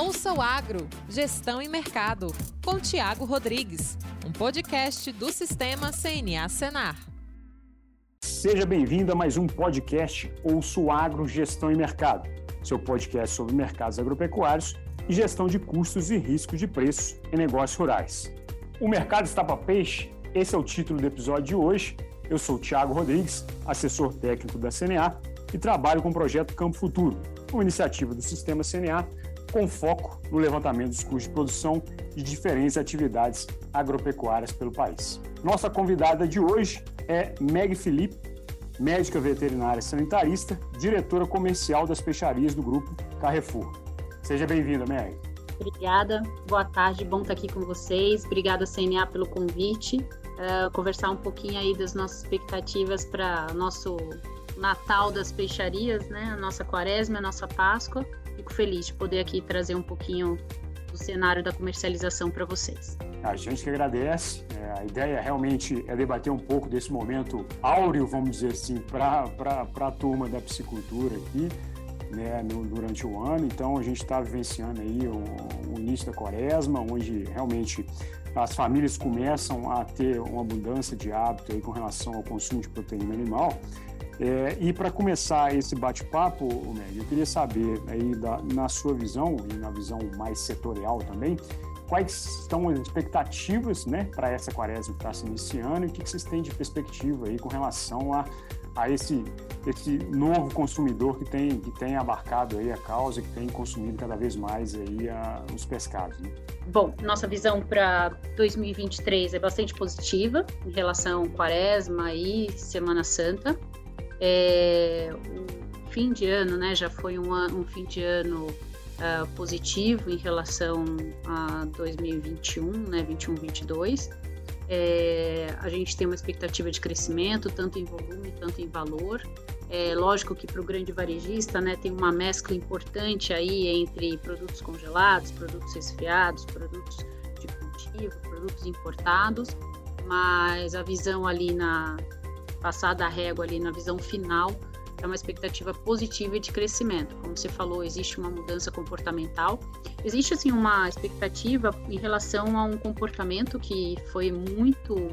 Ouça o Agro, Gestão e Mercado, com Tiago Rodrigues, um podcast do Sistema CNA Senar. Seja bem-vindo a mais um podcast Ouça o Agro, Gestão e Mercado, seu podcast sobre mercados agropecuários e gestão de custos e riscos de preços em negócios rurais. O mercado está para peixe? Esse é o título do episódio de hoje. Eu sou Tiago Rodrigues, assessor técnico da CNA e trabalho com o projeto Campo Futuro, uma iniciativa do Sistema CNA com foco no levantamento dos custos de produção de diferentes atividades agropecuárias pelo país. Nossa convidada de hoje é Meg Felipe, médica veterinária sanitarista, diretora comercial das peixarias do grupo Carrefour. Seja bem-vinda, Meg. Obrigada, boa tarde, bom estar aqui com vocês. Obrigada, CNA, pelo convite. Uh, conversar um pouquinho aí das nossas expectativas para nosso Natal das peixarias, né? A nossa quaresma, a nossa Páscoa fico feliz de poder aqui trazer um pouquinho do cenário da comercialização para vocês. A gente que agradece. É, a ideia realmente é debater um pouco desse momento áureo, vamos dizer assim, para a turma da piscicultura aqui. Né, no, durante o ano, então a gente está vivenciando aí o, o, início da quaresma, onde realmente as famílias começam a ter uma abundância de hábito aí com relação ao consumo de proteína animal é, e para começar esse bate-papo, Meg, eu queria saber aí da, na sua visão e na visão mais setorial também, quais são as expectativas né, para essa quaresma que está se iniciando e o que, que vocês têm de perspectiva aí com relação a, a esse, esse novo consumidor que tem, que tem abarcado aí a causa, que tem consumido cada vez mais aí a, os pescados. Né? Bom, nossa visão para 2023 é bastante positiva em relação à quaresma e Semana Santa. É, o fim de ano, né, já foi um, um fim de ano uh, positivo em relação a 2021, né, 21, 22. É, a gente tem uma expectativa de crescimento, tanto em volume, tanto em valor. É lógico que para o grande varejista né, tem uma mescla importante aí entre produtos congelados, produtos resfriados, produtos de cultivo, produtos importados, mas a visão ali na, passada a régua ali na visão final, é uma expectativa positiva de crescimento. Como você falou, existe uma mudança comportamental. Existe assim uma expectativa em relação a um comportamento que foi muito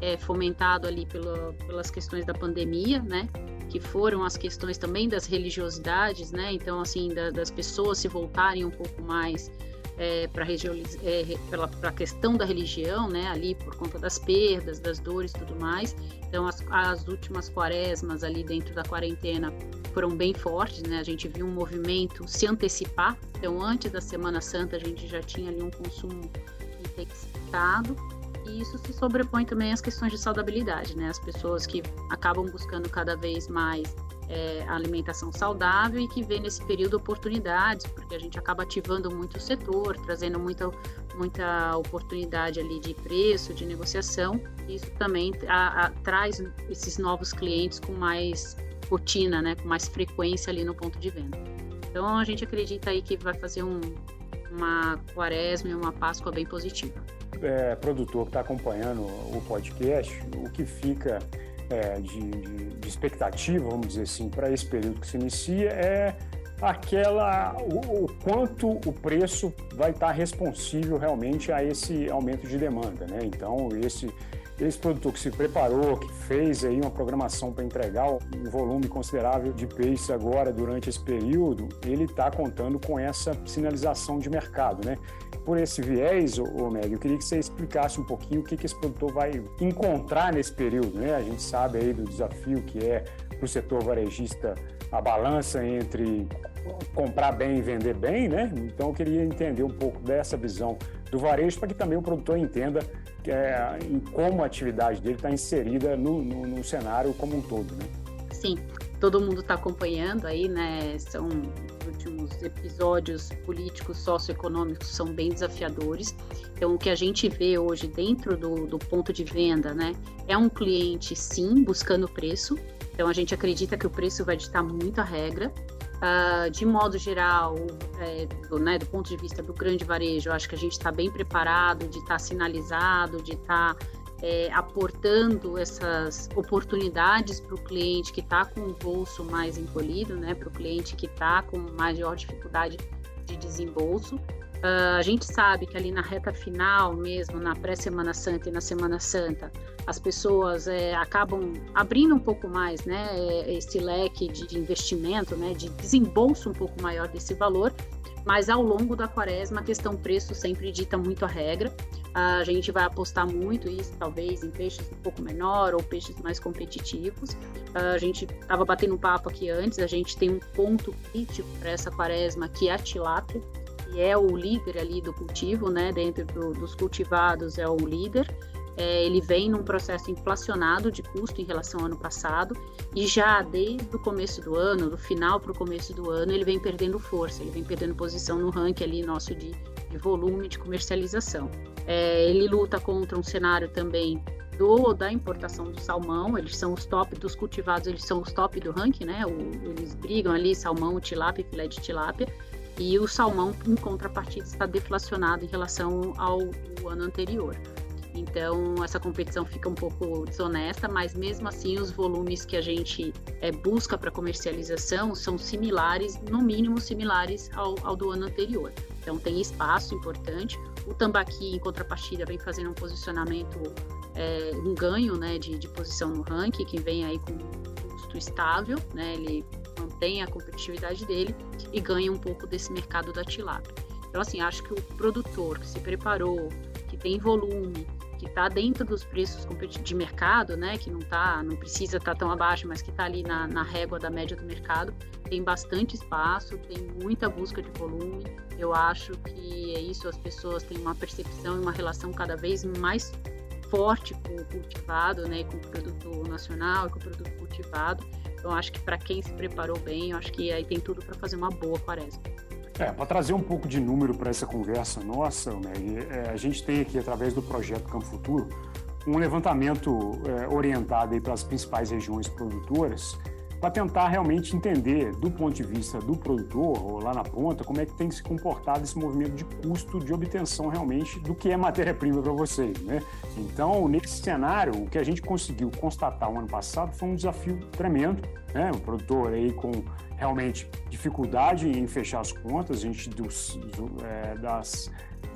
é, fomentado ali pela, pelas questões da pandemia, né? Que foram as questões também das religiosidades, né? Então, assim, da, das pessoas se voltarem um pouco mais é, para é, a questão da religião, né, ali por conta das perdas, das dores tudo mais. Então, as, as últimas quaresmas ali dentro da quarentena foram bem fortes, né? A gente viu um movimento se antecipar. Então, antes da Semana Santa, a gente já tinha ali um consumo intensificado. E isso se sobrepõe também às questões de saudabilidade, né? As pessoas que acabam buscando cada vez mais é, alimentação saudável e que vê nesse período oportunidades, porque a gente acaba ativando muito o setor, trazendo muita, muita oportunidade ali de preço, de negociação. Isso também a, a, traz esses novos clientes com mais rotina, né, com mais frequência ali no ponto de venda. Então a gente acredita aí que vai fazer um, uma quaresma e uma Páscoa bem positiva. É, produtor que está acompanhando o podcast, o que fica é, de, de, de, expectativa, vamos dizer assim, para esse período que se inicia é aquela o, o, quanto o preço vai estar responsível realmente a esse aumento de demanda, né? Então esse esse produtor que se preparou, que fez aí uma programação para entregar um volume considerável de peixe agora durante esse período, ele está contando com essa sinalização de mercado, né? por esse viés, ô, Meg, eu queria que você explicasse um pouquinho o que, que esse produtor vai encontrar nesse período. Né? A gente sabe aí do desafio que é para o setor varejista a balança entre comprar bem e vender bem, né? Então eu queria entender um pouco dessa visão do varejo para que também o produtor entenda é, em como a atividade dele está inserida no, no, no cenário como um todo, né? Sim, todo mundo está acompanhando aí, né? São últimos episódios políticos, socioeconômicos são bem desafiadores. Então, o que a gente vê hoje dentro do, do ponto de venda, né, é um cliente, sim, buscando preço. Então, a gente acredita que o preço vai ditar muito a regra. Uh, de modo geral, é, do, né, do, ponto de vista do grande varejo, eu acho que a gente está bem preparado de estar tá sinalizado, de estar tá é, aportando essas oportunidades para o cliente que está com o bolso mais encolhido, né, para o cliente que está com maior dificuldade de desembolso. Uh, a gente sabe que ali na reta final mesmo, na pré-Semana Santa e na Semana Santa, as pessoas é, acabam abrindo um pouco mais, né, é, esse leque de, de investimento, né, de desembolso um pouco maior desse valor, mas ao longo da quaresma a questão preço sempre dita muito a regra. A gente vai apostar muito isso, talvez, em peixes um pouco menor ou peixes mais competitivos. A gente estava batendo um papo aqui antes, a gente tem um ponto crítico para essa quaresma, que é a tilápia, que é o líder ali do cultivo, né? Dentro do, dos cultivados é o líder. É, ele vem num processo inflacionado de custo em relação ao ano passado e já desde o começo do ano, do final para o começo do ano, ele vem perdendo força, ele vem perdendo posição no ranking ali nosso de, de volume de comercialização. É, ele luta contra um cenário também do, da importação do salmão, eles são os top dos cultivados, eles são os top do ranking, né? O, eles brigam ali salmão, tilápia, filé de tilápia, e o salmão, em contrapartida, está deflacionado em relação ao ano anterior. Então, essa competição fica um pouco desonesta, mas mesmo assim, os volumes que a gente é, busca para comercialização são similares, no mínimo similares ao, ao, do ano anterior. Então, tem espaço importante. O tambaqui, em contrapartida, vem fazendo um posicionamento, é, um ganho né, de, de posição no ranking, que vem aí com um custo estável, né, ele mantém a competitividade dele e ganha um pouco desse mercado da tilápia. Então, assim, acho que o produtor que se preparou, que tem volume, que está dentro dos preços de mercado, né, que não tá, não precisa estar tá tão abaixo, mas que está ali na, na régua da média do mercado, tem bastante espaço, tem muita busca de volume. Eu acho que é isso, as pessoas têm uma percepção e uma relação cada vez mais forte com o cultivado, né, com o produto nacional e com o produto cultivado. Então, acho que para quem se preparou bem, acho que aí tem tudo para fazer uma boa quaresma. É, para trazer um pouco de número para essa conversa nossa, Meg, é, a gente tem aqui, através do projeto Campo Futuro, um levantamento é, orientado para as principais regiões produtoras para tentar realmente entender, do ponto de vista do produtor, ou lá na ponta, como é que tem que se comportado esse movimento de custo de obtenção realmente do que é matéria-prima para vocês. Né? Então, nesse cenário, o que a gente conseguiu constatar no ano passado foi um desafio tremendo. Né? O produtor aí com realmente dificuldade em fechar as contas, a gente dos, do, é, das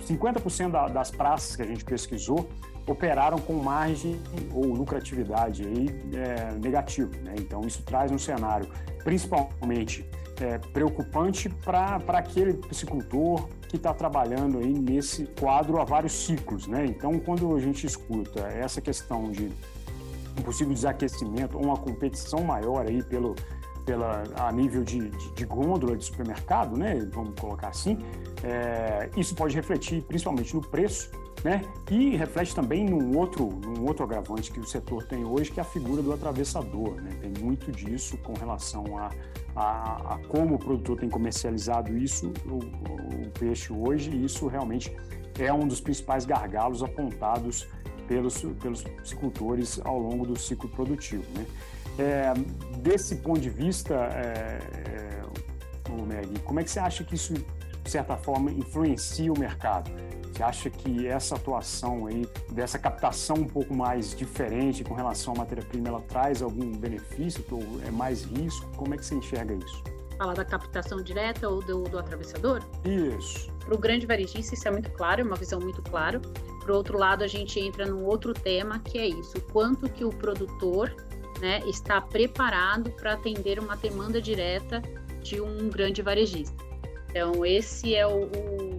50% da, das praças que a gente pesquisou, operaram com margem ou lucratividade aí, é, negativo. Né? Então, isso traz um cenário principalmente é, preocupante para aquele piscicultor que está trabalhando aí nesse quadro há vários ciclos. Né? Então, quando a gente escuta essa questão de um possível desaquecimento ou uma competição maior aí pelo, pela, a nível de, de, de gôndola de supermercado, né? vamos colocar assim, é, isso pode refletir principalmente no preço né? E reflete também num outro, num outro agravante que o setor tem hoje, que é a figura do atravessador. Né? Tem muito disso com relação a, a, a como o produtor tem comercializado isso, o, o, peixe hoje, e isso realmente é um dos principais gargalos apontados pelos, pelos piscicultores ao longo do ciclo produtivo. Né? É, desse ponto de vista, é, é, Meg, como é que você acha que isso, de certa forma, influencia o mercado? Acha que essa atuação aí, dessa captação um pouco mais diferente com relação à matéria-prima, ela traz algum benefício ou é mais risco? Como é que você enxerga isso? Falar da captação direta ou do, do atravessador? Isso. Para o grande varejista, isso é muito claro, é uma visão muito clara. Por outro lado, a gente entra num outro tema, que é isso: o quanto que o produtor né, está preparado para atender uma demanda direta de um grande varejista. Então, esse é o, o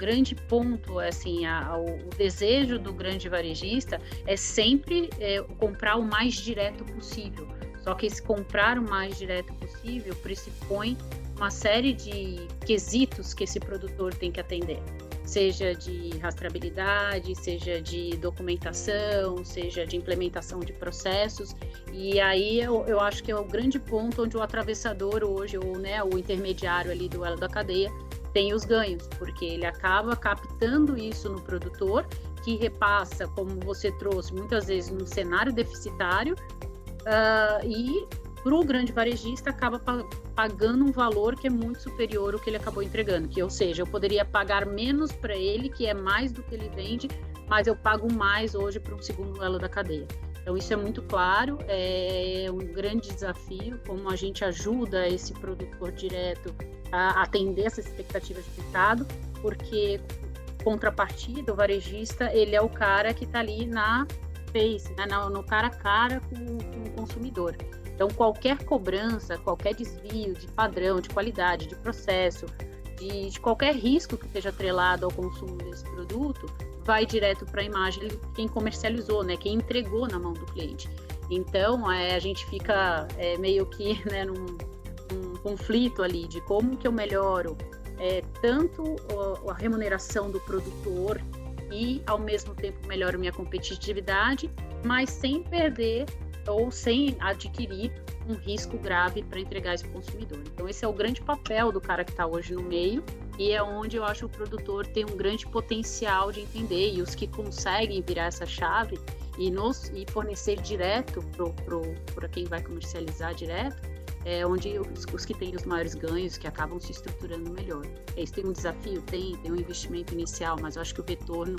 grande ponto, assim, a, a, o desejo do grande varejista é sempre é, comprar o mais direto possível. Só que esse comprar o mais direto possível pressupõe uma série de quesitos que esse produtor tem que atender, seja de rastreabilidade, seja de documentação, seja de implementação de processos. E aí eu, eu acho que é o grande ponto onde o atravessador hoje, ou né, o intermediário ali do elo da cadeia, tem os ganhos, porque ele acaba captando isso no produtor, que repassa, como você trouxe, muitas vezes num cenário deficitário, uh, e para o grande varejista acaba pagando um valor que é muito superior ao que ele acabou entregando, que ou seja, eu poderia pagar menos para ele, que é mais do que ele vende, mas eu pago mais hoje para um segundo elo da cadeia. Então, isso é muito claro, é um grande desafio, como a gente ajuda esse produtor direto a atender essas expectativas de mercado, porque contrapartida, o varejista, ele é o cara que está ali na face, né, no, cara a cara com, com o consumidor. Então, qualquer cobrança, qualquer desvio de padrão, de qualidade, de processo, de, de qualquer risco que esteja atrelado ao consumo desse produto, vai direto para a imagem quem comercializou, né, quem entregou na mão do cliente. Então, é, a gente fica é, meio que né, num, num, conflito ali de como que eu melhoro é, tanto a remuneração do produtor e, ao mesmo tempo, melhoro minha competitividade, mas sem perder ou sem adquirir um risco grave para entregar isso consumidor. Então, esse é o grande papel do cara que está hoje no meio e é onde eu acho que o produtor tem um grande potencial de entender e os que conseguem virar essa chave e, nos, e fornecer direto para quem vai comercializar direto, é onde os, os, que têm os maiores ganhos, que acabam se estruturando melhor. É, isso tem um desafio? Tem, tem um investimento inicial, mas eu acho que o retorno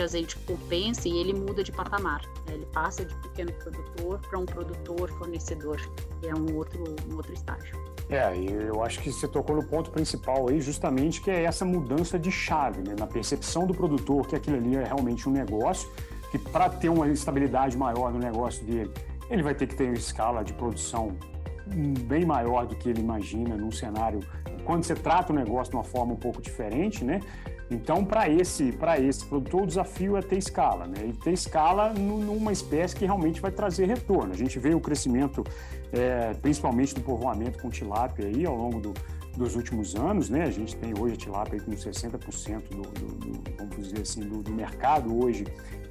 muitas vezes compensa e ele muda de patamar. Né? Ele passa de pequeno produtor para um produtor fornecedor, que é um outro, um outro estágio. É, eu acho que você tocou no ponto principal aí, justamente que é essa mudança de chave, né? na percepção do produtor que aquilo ali é realmente um negócio, que para ter uma estabilidade maior no negócio dele, ele vai ter que ter uma escala de produção bem maior do que ele imagina num cenário quando você trata o negócio de uma forma um pouco diferente, né? Então, para esse, para esse produtor, o desafio é ter escala, né? E ter escala numa espécie que realmente vai trazer retorno. A gente vê o crescimento, é, principalmente do povoamento com tilápia aí ao longo do, dos últimos anos, né? A gente tem hoje a tilápia com 60% do, do, do, vamos dizer assim, do, do mercado hoje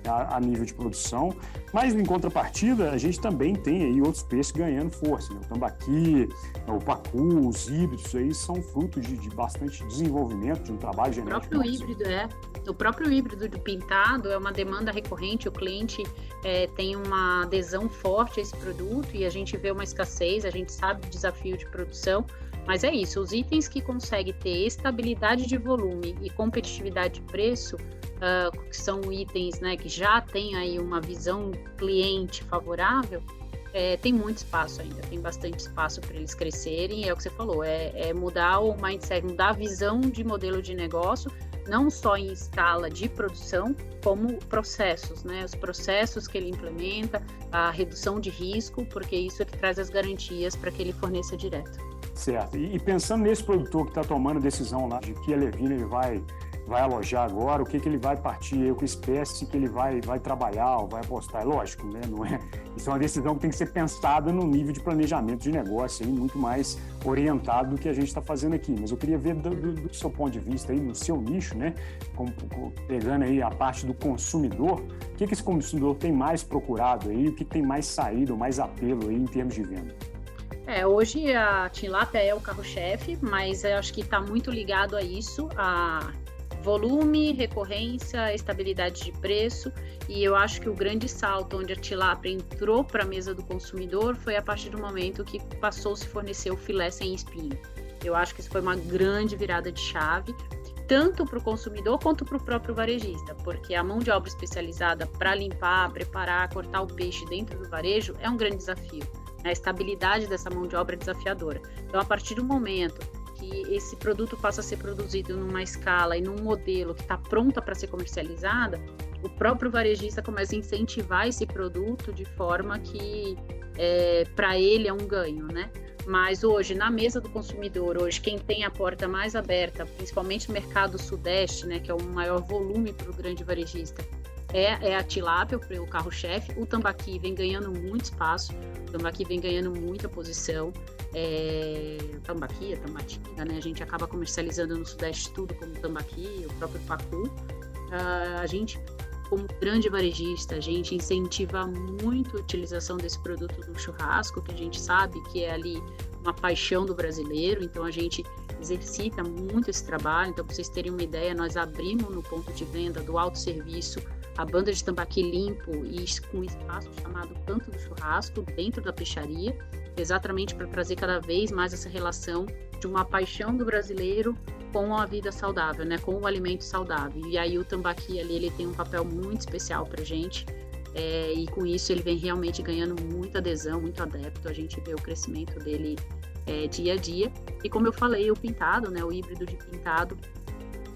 a, a, nível de produção, mas em contrapartida a gente também tem aí outros peixes ganhando força, né? o tambaqui, o pacu, os híbridos aí são fruto de, de bastante desenvolvimento, de um trabalho genético. O próprio híbrido, é. O próprio híbrido do pintado é uma demanda recorrente, o cliente é, tem uma adesão forte a esse produto e a gente vê uma escassez, a gente sabe o desafio de produção, mas é isso, os itens que conseguem ter estabilidade de volume e competitividade de preço uh, que são itens né, que já têm aí uma visão cliente favorável, é, tem muito espaço ainda, tem bastante espaço para eles crescerem, é o que você falou, é, é, mudar o mindset, mudar a visão de modelo de negócio, não só em escala de produção, como processos, né? Os processos que ele implementa, a redução de risco, porque isso é que traz as garantias para que ele forneça direto. Certo. E, pensando nesse produtor que está tomando decisão lá de que a Levina ele vai vai alojar agora, o que, que ele vai partir, com espécie que ele vai, vai trabalhar ou vai apostar. É lógico, né? Não é, isso é uma decisão que tem que ser pensada no nível de planejamento de negócio, aí, muito mais orientado do que a gente está fazendo aqui. Mas eu queria ver do, do, do, seu ponto de vista, aí, no seu nicho, né? Como, pegando aí a parte do consumidor, o que, que esse consumidor tem mais procurado aí, o que tem mais saído, mais apelo aí em termos de venda? É, hoje a tilápia é o carro-chefe, mas eu acho que está muito ligado a isso, a volume, recorrência, estabilidade de preço. E eu acho que o grande salto onde a tilápia entrou para a mesa do consumidor foi a partir do momento que passou a se fornecer o filé sem espinho. Eu acho que isso foi uma grande virada de chave, tanto para o consumidor quanto para o próprio varejista, porque a mão de obra especializada para limpar, preparar, cortar o peixe dentro do varejo é um grande desafio. A estabilidade dessa mão de obra é desafiadora. Então, a partir do momento que esse produto passa a ser produzido numa escala e num modelo que está pronta para ser comercializada, o próprio varejista começa a incentivar esse produto de forma que é, para ele é um ganho, né? Mas hoje, na mesa do consumidor, hoje quem tem a porta mais aberta, principalmente no mercado sudeste, né, que é o maior volume para o grande varejista, é, é a tilápia, o carro-chefe. O tambaqui vem ganhando muito espaço, tambaqui vem ganhando muita posição é, tambaqui, a tambatinga, né? A gente acaba comercializando no Sudeste tudo como tambaqui, o próprio pacu. Uh, a gente, como grande varejista, a gente incentiva muito a utilização desse produto no churrasco, que a gente sabe que é ali uma paixão do brasileiro, então a gente exercita muito esse trabalho. Então, para vocês terem uma ideia, nós abrimos no ponto de venda do autosserviço a banda de tambaqui limpo e com um espaço chamado Canto do Churrasco dentro da peixaria exatamente para trazer cada vez mais essa relação de uma paixão do brasileiro com a vida saudável, né, com o alimento saudável. E aí o tambaqui ali ele tem um papel muito especial para gente, É, e com isso ele vem realmente ganhando muita adesão, muito adepto. A gente vê o crescimento dele é, dia a dia. E como eu falei, o pintado, né, o híbrido de pintado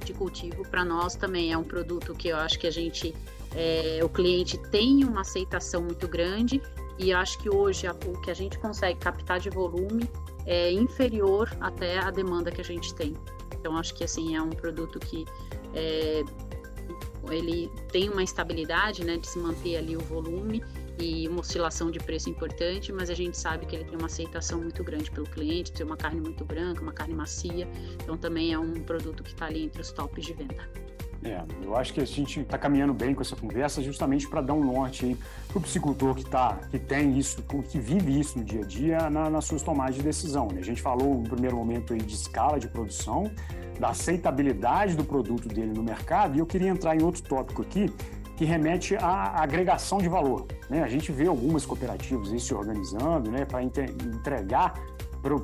de cultivo, para nós também é um produto que eu acho que a gente, é, o cliente tem uma aceitação muito grande. E acho que hoje o que a gente consegue captar de volume é inferior até a demanda que a gente tem. Então acho que assim é um produto que é, ele tem uma estabilidade, né, de se manter ali o volume e uma oscilação de preço importante, mas a gente sabe que ele tem uma aceitação muito grande pelo cliente, tem uma carne muito branca, uma carne macia, então também é um produto que está ali entre os tops de venda. É, eu acho que a gente está caminhando bem com essa conversa justamente para dar um norte para o psicultor que, tá, que tem isso, que vive isso no dia a dia na, nas suas tomadas de decisão. Né? A gente falou no primeiro momento aí de escala de produção, da aceitabilidade do produto dele no mercado, e eu queria entrar em outro tópico aqui, que remete à agregação de valor. Né? A gente vê algumas cooperativas se organizando né, para entregar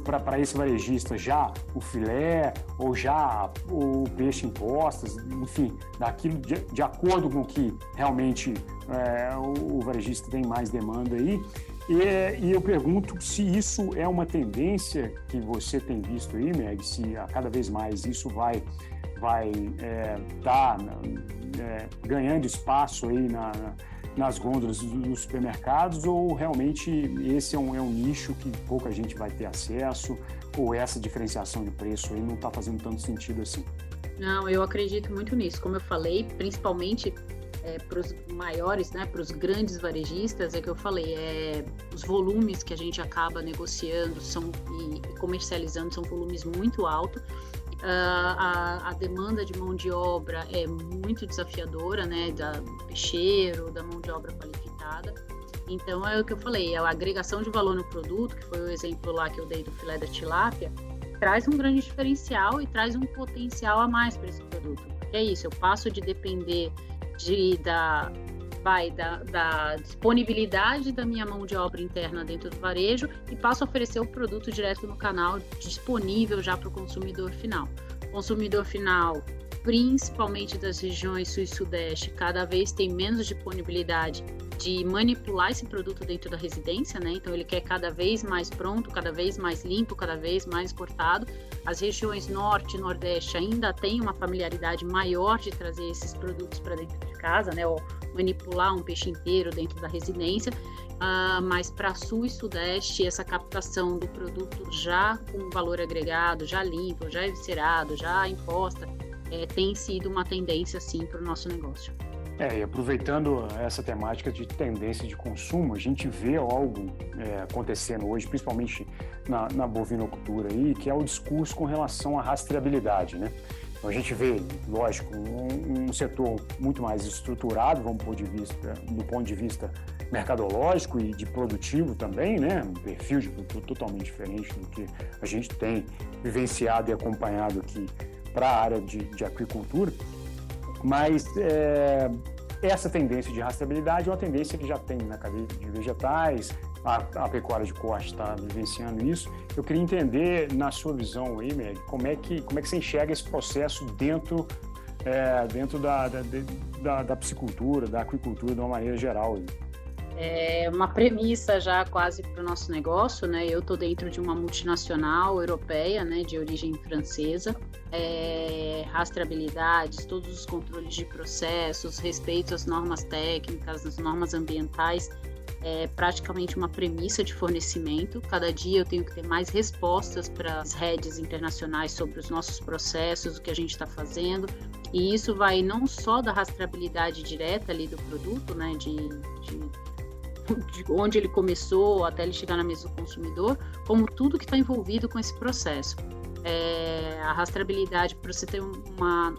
para esse varejista já o filé ou já o peixe em postas, enfim, daquilo de, de acordo com o que realmente é, o, varejista tem mais demanda aí. E, e, eu pergunto se isso é uma tendência que você tem visto aí, Meg, se a cada vez mais isso vai vai estar é, tá, é, ganhando espaço aí na, nas gôndolas dos supermercados ou realmente esse é um, é um nicho que pouca gente vai ter acesso ou essa diferenciação de preço aí não está fazendo tanto sentido assim? Não, eu acredito muito nisso. Como eu falei, principalmente é, para os maiores, né, para os grandes varejistas, é que eu falei, é, os volumes que a gente acaba negociando são, e comercializando são volumes muito altos Uh, a, a, demanda de mão de obra é muito desafiadora, né, da, peixeiro, da mão de obra qualificada. Então é o que eu falei, a agregação de valor no produto, que foi o exemplo lá que eu dei do filé da tilápia, traz um grande diferencial e traz um potencial a mais para esse produto. Porque é isso, eu passo de depender de, da, vai da, da, disponibilidade da minha mão de obra interna dentro do varejo e passo a oferecer o produto direto no canal, disponível já para o consumidor final. consumidor final, principalmente das regiões sul e sudeste, cada vez tem menos disponibilidade de manipular esse produto dentro da residência, né? Então ele quer cada vez mais pronto, cada vez mais limpo, cada vez mais cortado. As regiões norte e nordeste ainda têm uma familiaridade maior de trazer esses produtos para dentro de casa, né? Ou manipular um peixe inteiro dentro da residência. Uh, mas para sul e sudeste, essa captação do produto já com valor agregado, já limpo, já eviscerado, já imposta, é, tem sido uma tendência sim para o nosso negócio. É, e aproveitando essa temática de tendência de consumo, a gente vê algo é, acontecendo hoje, principalmente na, na bovinocultura aí, que é o discurso com relação à rastreabilidade, né? Então a gente vê, lógico, um, um, setor muito mais estruturado, vamos pôr de vista, do ponto de vista mercadológico e de produtivo também, né? Um perfil de produto totalmente diferente do que a gente tem vivenciado e acompanhado aqui para a área de, de aquicultura. Mas é, essa tendência de rastreabilidade é uma tendência que já tem na cadeia de vegetais, a, a pecuária de corte está vivenciando isso. Eu queria entender, na sua visão aí, Meg, como é que, como é que você enxerga esse processo dentro, é, dentro da, da, da, da, piscicultura, da aquicultura de uma maneira geral. Aí é uma premissa já quase para o nosso negócio, né? Eu estou dentro de uma multinacional europeia, né, de origem francesa, é, rastreabilidades, todos os controles de processos, respeito às normas técnicas, às normas ambientais, é praticamente uma premissa de fornecimento. Cada dia eu tenho que ter mais respostas para as redes internacionais sobre os nossos processos, o que a gente está fazendo. E isso vai não só da rastreabilidade direta ali do produto, né, de, de de onde ele começou até ele chegar na mesa do consumidor, como tudo que está envolvido com esse processo. É, a rastreabilidade, para você ter uma.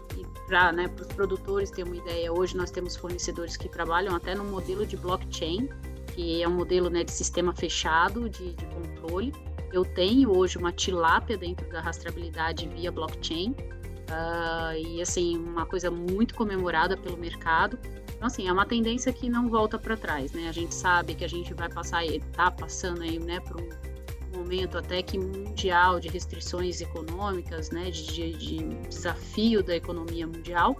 Para né, os produtores terem uma ideia, hoje nós temos fornecedores que trabalham até no modelo de blockchain, que é um modelo né, de sistema fechado de, de controle. Eu tenho hoje uma tilápia dentro da rastreabilidade via blockchain, uh, e assim, uma coisa muito comemorada pelo mercado. Então, assim, é uma tendência que não volta para trás, né? A gente sabe que a gente vai passar, está passando aí, né, por um momento até que mundial de restrições econômicas, né, de, de, desafio da economia mundial,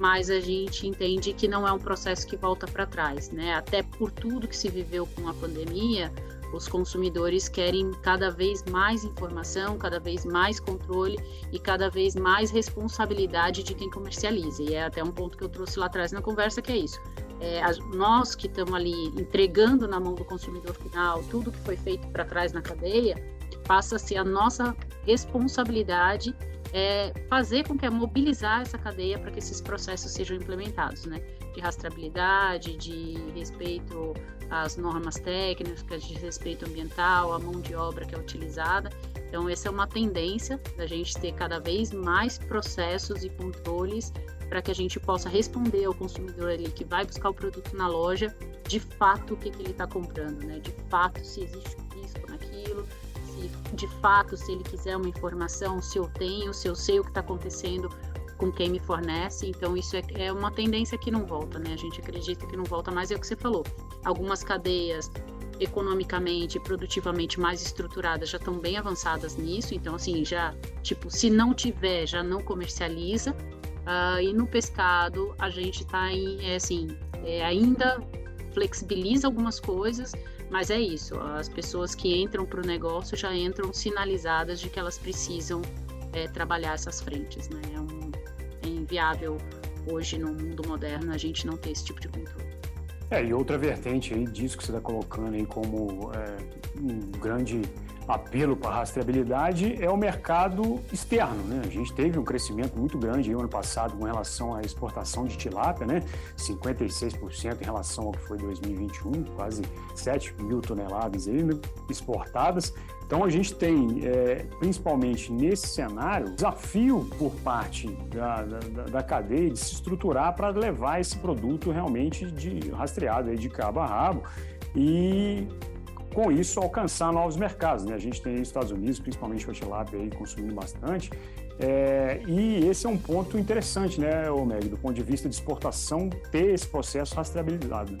mas a gente entende que não é um processo que volta para trás, né? Até por tudo que se viveu com a pandemia, os consumidores querem cada vez mais informação, cada vez mais controle e cada vez mais responsabilidade de quem comercializa. E é até um ponto que eu trouxe lá atrás na conversa que é isso. É, nós que estamos ali entregando na mão do consumidor final tudo que foi feito para trás na cadeia, passa a ser a nossa responsabilidade é, fazer com que é mobilizar essa cadeia para que esses processos sejam implementados, né? De rastreabilidade, de respeito às normas técnicas, de respeito ambiental, à mão de obra que é utilizada. Então, essa é uma tendência da gente ter cada vez mais processos e controles para que a gente possa responder ao consumidor ali que vai buscar o produto na loja, de fato o que, que ele está comprando, né? De fato se existe risco naquilo, se de fato se ele quiser uma informação, se eu tenho, se eu sei o que está acontecendo com quem me fornece. Então isso é, é uma tendência que não volta, né? A gente acredita que não volta mais, é o que você falou. Algumas cadeias economicamente e produtivamente mais estruturadas já estão bem avançadas nisso, então assim, já, tipo, se não tiver, já não comercializa, Uh, e no pescado, a gente está em, é, assim, é, ainda flexibiliza algumas coisas, mas é isso. As pessoas que entram para o negócio já entram sinalizadas de que elas precisam é, trabalhar essas frentes, né? É, um, é inviável hoje no mundo moderno a gente não ter esse tipo de controle. É, e outra vertente aí disso que você está colocando aí como é, um grande apelo para rastreabilidade é o mercado externo. Né? A gente teve um crescimento muito grande ano passado com relação à exportação de tilápia, né? 56% em relação ao que foi 2021, quase 7 mil toneladas aí, né? exportadas. Então a gente tem, é, principalmente nesse cenário, desafio por parte da, da, da cadeia de se estruturar para levar esse produto realmente de rastreado aí de cabo a rabo e com isso alcançar novos mercados. Né? A gente tem Estados Unidos, principalmente o tilápia aí consumindo bastante, é, e esse é um ponto interessante, né, Omeg, do ponto de vista de exportação, ter esse processo rastreabilizado.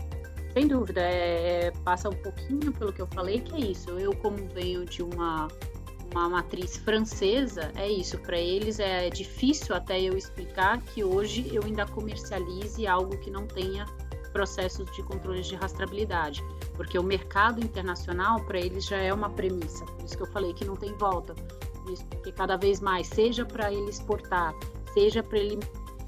Sem dúvida, é, é, passa um pouquinho pelo que eu falei, que é isso. Eu, como venho de uma, uma matriz francesa, é isso. Para eles é difícil até eu explicar que hoje eu ainda comercialize algo que não tenha processos de controle de rastreabilidade, porque o mercado internacional para eles já é uma premissa. Por isso que eu falei que não tem volta. Isso porque cada vez mais, seja para ele exportar, seja para ele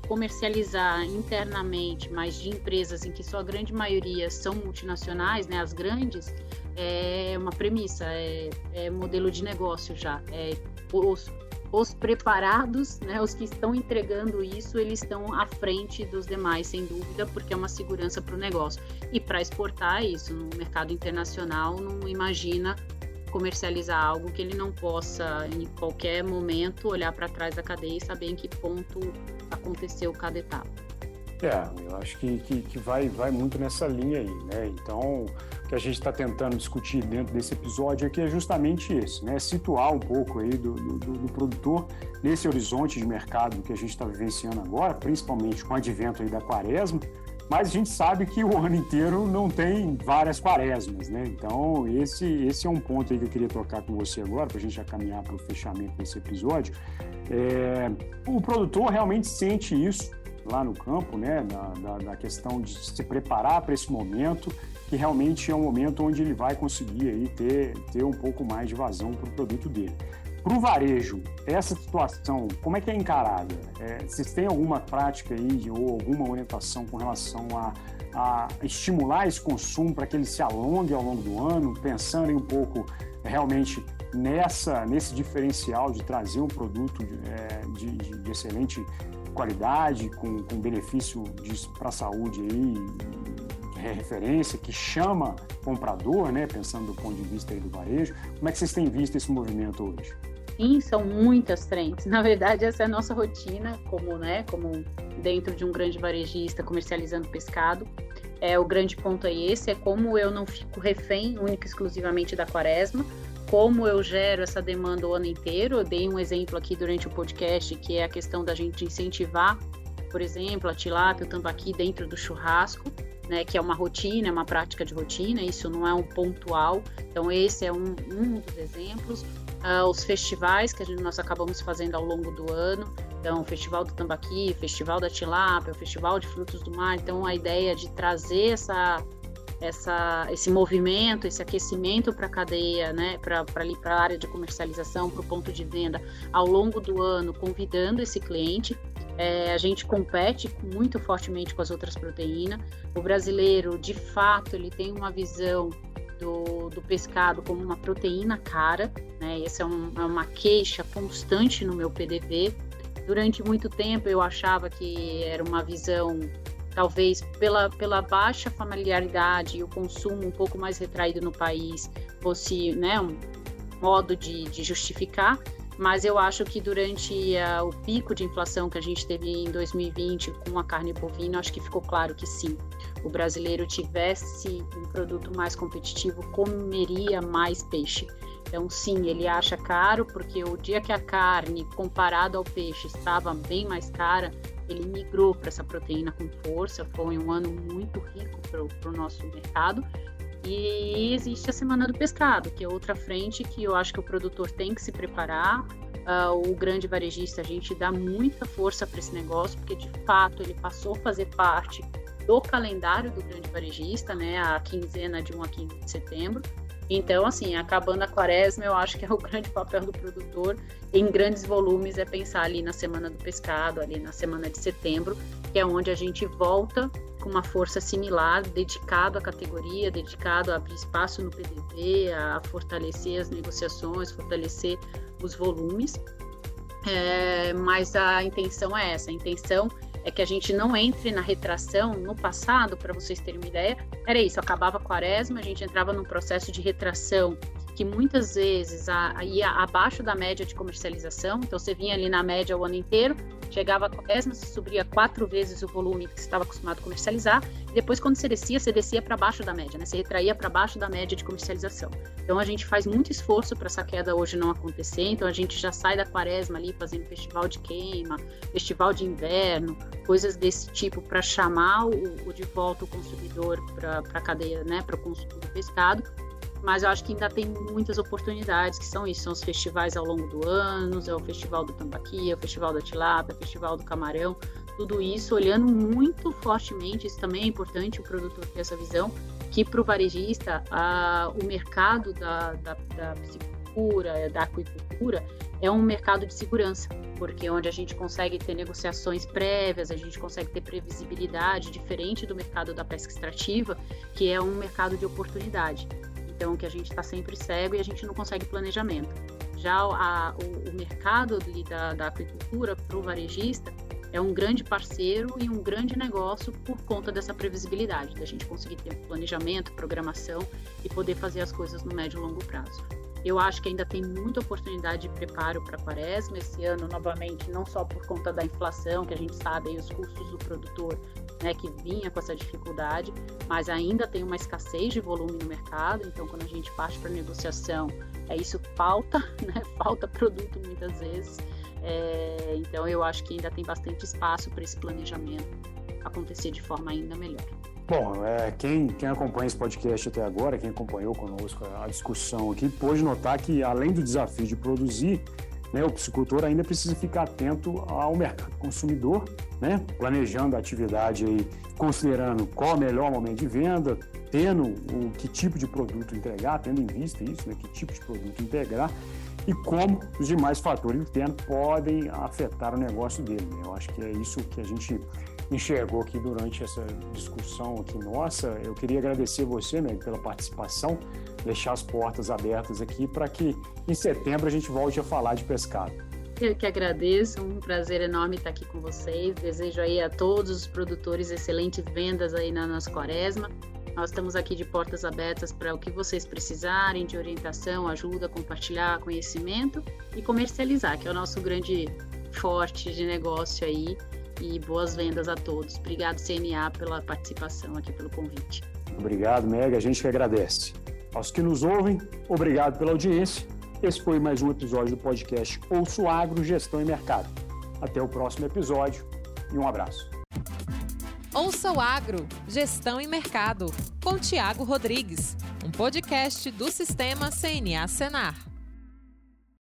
comercializar internamente, mas de empresas em que sua grande maioria são multinacionais, né, as grandes, é uma premissa, é, é modelo de negócio já. É, os, os preparados, né, os que estão entregando isso, eles estão à frente dos demais, sem dúvida, porque é uma segurança para o negócio. E para exportar isso no mercado internacional, não imagina comercializar algo que ele não possa, em qualquer momento, olhar para trás da cadeia e saber em que ponto aconteceu cada etapa. É, eu acho que, que, que, vai, vai muito nessa linha aí, né? Então, que a gente está tentando discutir dentro desse episódio aqui é justamente esse, né? Situar um pouco aí do, do, do produtor nesse horizonte de mercado que a gente está vivenciando agora, principalmente com o advento aí da quaresma, mas a gente sabe que o ano inteiro não tem várias quaresmas, né? Então, esse, esse é um ponto aí que eu queria tocar com você agora, para a gente já caminhar para o fechamento desse episódio. É, o produtor realmente sente isso lá no campo, né? Da, da, da questão de se preparar para esse momento, que realmente é um momento onde ele vai conseguir aí ter, ter um pouco mais de vazão para o produto dele. Para o varejo, essa situação, como é que é encarada? É, vocês têm alguma prática aí ou alguma orientação com relação a, a estimular esse consumo para que ele se alongue ao longo do ano, pensando em um pouco realmente nessa nesse diferencial de trazer um produto é, de, de, de, excelente qualidade, com, com benefício para a saúde aí, referência, que chama comprador, né, pensando do ponto de vista do varejo. Como é que vocês têm visto esse movimento hoje? Sim, são muitas frentes. Na verdade, essa é a nossa rotina, como, né, como dentro de um grande varejista comercializando pescado. É, o grande ponto é esse, é como eu não fico refém única e exclusivamente da quaresma, como eu gero essa demanda o ano inteiro. Eu dei um exemplo aqui durante o podcast, que é a questão da gente incentivar, por exemplo, a tilápia, o tambaqui dentro do churrasco, né, que é uma rotina, é uma prática de rotina, isso não é um pontual. Então, esse é um, um dos exemplos uh, os festivais que gente, nós acabamos fazendo ao longo do ano. Então, o Festival do Tambaqui, Festival da Tilápia, o Festival de Frutos do Mar. Então, a ideia de trazer essa, essa, esse movimento, esse aquecimento para a cadeia, né, para a área de comercialização, para o ponto de venda ao longo do ano, convidando esse cliente. É, a gente compete muito fortemente com as outras proteínas. O brasileiro, de fato, ele tem uma visão do, do pescado como uma proteína cara, né? Essa é, um, é uma queixa constante no meu PDV. Durante muito tempo eu achava que era uma visão, talvez pela, pela baixa familiaridade e o consumo um pouco mais retraído no país, fosse né, um modo de, de justificar, mas eu acho que durante uh, o pico de inflação que a gente teve em 2020 com a carne bovina, acho que ficou claro que sim, o brasileiro tivesse um produto mais competitivo, comeria mais peixe. Então, sim, ele acha caro, porque o dia que a carne, comparado ao peixe, estava bem mais cara, ele migrou para essa proteína com força. Foi um ano muito rico para o nosso mercado. E existe a Semana do Pescado, que é outra frente que eu acho que o produtor tem que se preparar. Uh, o grande varejista, a gente dá muita força para esse negócio, porque de fato ele passou a fazer parte do calendário do grande varejista, né, a quinzena de 1 a 15 de setembro. Então, assim, acabando a quaresma, eu acho que é o grande papel do produtor em grandes volumes é pensar ali na semana do pescado, ali na semana de setembro, que é onde a gente volta com uma força similar, dedicado à categoria, dedicado a abrir espaço no PDV, a fortalecer as negociações, fortalecer os volumes. É, mas a intenção é essa, a intenção é que a gente não entre na retração. No passado, para vocês terem uma ideia, era isso: acabava a quaresma, a gente entrava num processo de retração que muitas vezes a, a, ia abaixo da média de comercialização. Então, você vinha ali na média o ano inteiro, chegava a quaresma, você subia quatro vezes o volume que você estava acostumado a comercializar, e depois, quando você descia, você descia para baixo da média, né? Você retraía para baixo da média de comercialização. Então, a gente faz muito esforço para essa queda hoje não acontecer. Então, a gente já sai da quaresma ali fazendo festival de queima, festival de inverno, coisas desse tipo para chamar o, o, de volta o consumidor para a cadeia, né? Para o consumo do pescado mas eu acho que ainda tem muitas oportunidades, que são isso, são os festivais ao longo do ano, é o Festival do Tambaqui, é o Festival da Tilápia, é o Festival do Camarão, tudo isso olhando muito fortemente, isso também é importante o produtor ter essa visão, que para o varejista a, o mercado da, da, da piscicultura, da aquicultura, é um mercado de segurança, porque é onde a gente consegue ter negociações prévias, a gente consegue ter previsibilidade, diferente do mercado da pesca extrativa, que é um mercado de oportunidade. Então, que a gente está sempre cego e a gente não consegue planejamento. Já a, o, o, mercado de, da, da para o varejista é um grande parceiro e um grande negócio por conta dessa previsibilidade, da gente conseguir ter planejamento, programação e poder fazer as coisas no médio e longo prazo. Eu acho que ainda tem muita oportunidade de preparo para a quaresma esse ano, novamente, não só por conta da inflação, que a gente sabe aí os custos do produtor né, que vinha com essa dificuldade, mas ainda tem uma escassez de volume no mercado, então quando a gente parte para negociação, é isso falta, né, falta produto muitas vezes, é, então eu acho que ainda tem bastante espaço para esse planejamento acontecer de forma ainda melhor. Bom, é, quem, quem acompanha esse podcast até agora, quem acompanhou conosco a discussão aqui, pôde notar que além do desafio de produzir, né, o psicultor ainda precisa ficar atento ao mercado consumidor, né, planejando a atividade aí, considerando qual o melhor momento de venda, tendo o que tipo de produto entregar, tendo em vista isso, né, que tipo de produto integrar e como os demais fatores internos podem afetar o negócio dele. Né? Eu acho que é isso que a gente enxergou aqui durante essa discussão aqui nossa. Eu queria agradecer você, né, pela participação, deixar as portas abertas aqui para que em setembro a gente volte a falar de pescado. Eu que agradeço, um prazer enorme estar aqui com vocês. Desejo aí a todos os produtores excelentes vendas aí na nossa quaresma. Nós estamos aqui de portas abertas para o que vocês precisarem de orientação, ajuda, compartilhar conhecimento e comercializar, que é o nosso grande forte de negócio aí e boas vendas a todos. Obrigado, CNA, pela participação aqui, pelo convite. Obrigado, Mega. A gente que agradece. Aos que nos ouvem, obrigado pela audiência. Esse foi mais um episódio do podcast Ouço Agro, Gestão e Mercado. Até o próximo episódio e um abraço. Ouça o Agro, Gestão e Mercado, com Tiago Rodrigues, um podcast do Sistema CNA Senar.